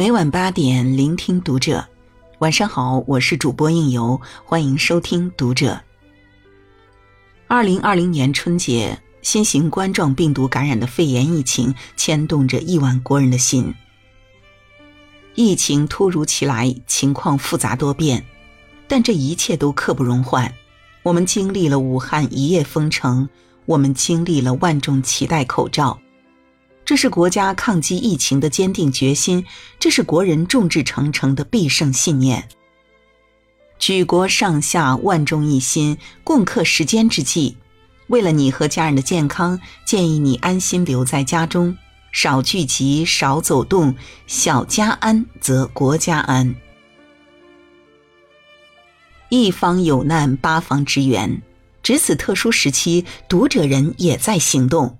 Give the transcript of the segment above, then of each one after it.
每晚八点，聆听读者。晚上好，我是主播应由，欢迎收听读者。二零二零年春节，新型冠状病毒感染的肺炎疫情牵动着亿万国人的心。疫情突如其来，情况复杂多变，但这一切都刻不容缓。我们经历了武汉一夜封城，我们经历了万众期待口罩。这是国家抗击疫情的坚定决心，这是国人众志成城的必胜信念。举国上下万众一心，共克时艰之际，为了你和家人的健康，建议你安心留在家中，少聚集，少走动，小家安则国家安。一方有难，八方支援。值此特殊时期，读者人也在行动。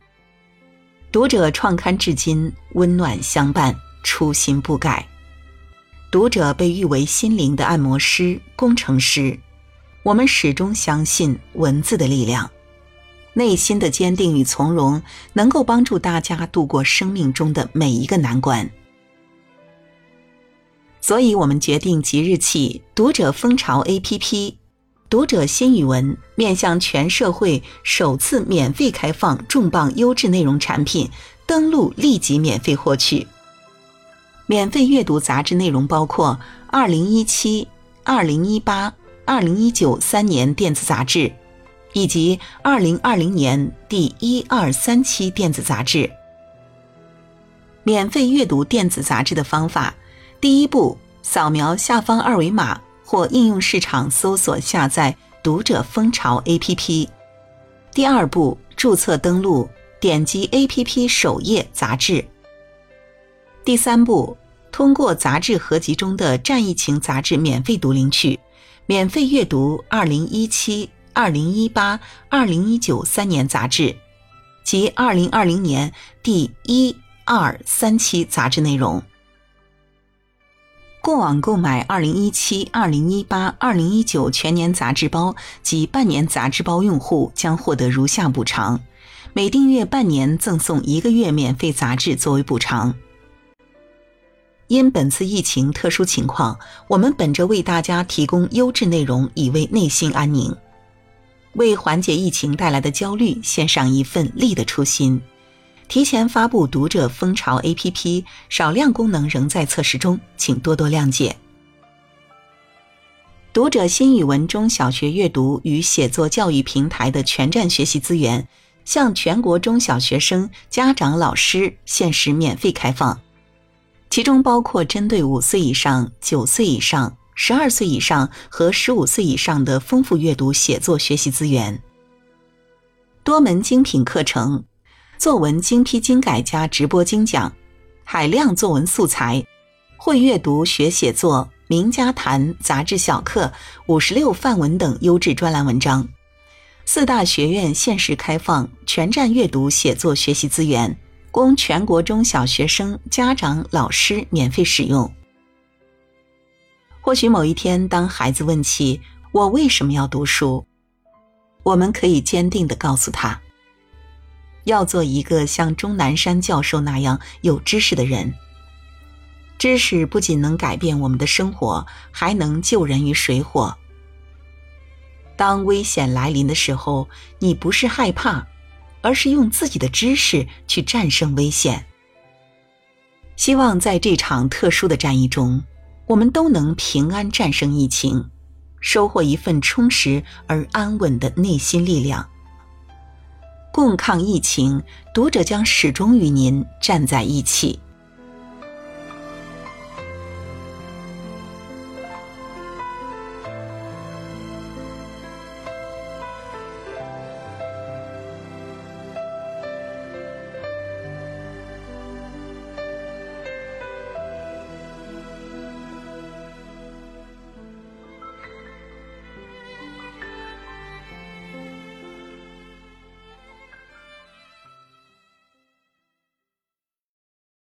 读者创刊至今，温暖相伴，初心不改。读者被誉为心灵的按摩师、工程师。我们始终相信文字的力量，内心的坚定与从容，能够帮助大家度过生命中的每一个难关。所以，我们决定即日起，读者蜂巢 APP。读者新语文面向全社会首次免费开放重磅优质内容产品，登录立即免费获取。免费阅读杂志内容包括二零一七、二零一八、二零一九三年电子杂志，以及二零二零年第一二三期电子杂志。免费阅读电子杂志的方法：第一步，扫描下方二维码。或应用市场搜索下载“读者蜂巢 ”APP。第二步，注册登录，点击 APP 首页杂志。第三步，通过杂志合集中的战疫情杂志免费读领取，免费阅读二零一七、二零一八、二零一九三年杂志及二零二零年第一、二、三期杂志内容。过往购买二零一七、二零一八、二零一九全年杂志包及半年杂志包用户将获得如下补偿：每订阅半年赠送一个月免费杂志作为补偿。因本次疫情特殊情况，我们本着为大家提供优质内容以为内心安宁，为缓解疫情带来的焦虑献上一份力的初心。提前发布读者蜂巢 APP，少量功能仍在测试中，请多多谅解。读者新语文中小学阅读与写作教育平台的全站学习资源，向全国中小学生、家长、老师限时免费开放，其中包括针对五岁以上、九岁以上、十二岁以上和十五岁以上的丰富阅读写作学习资源，多门精品课程。作文精批精改加直播精讲，海量作文素材，会阅读学写作，名家谈杂志小课，五十六范文等优质专栏文章。四大学院限时开放全站阅读写作学习资源，供全国中小学生、家长、老师免费使用。或许某一天，当孩子问起我为什么要读书，我们可以坚定地告诉他。要做一个像钟南山教授那样有知识的人。知识不仅能改变我们的生活，还能救人于水火。当危险来临的时候，你不是害怕，而是用自己的知识去战胜危险。希望在这场特殊的战役中，我们都能平安战胜疫情，收获一份充实而安稳的内心力量。共抗疫情，读者将始终与您站在一起。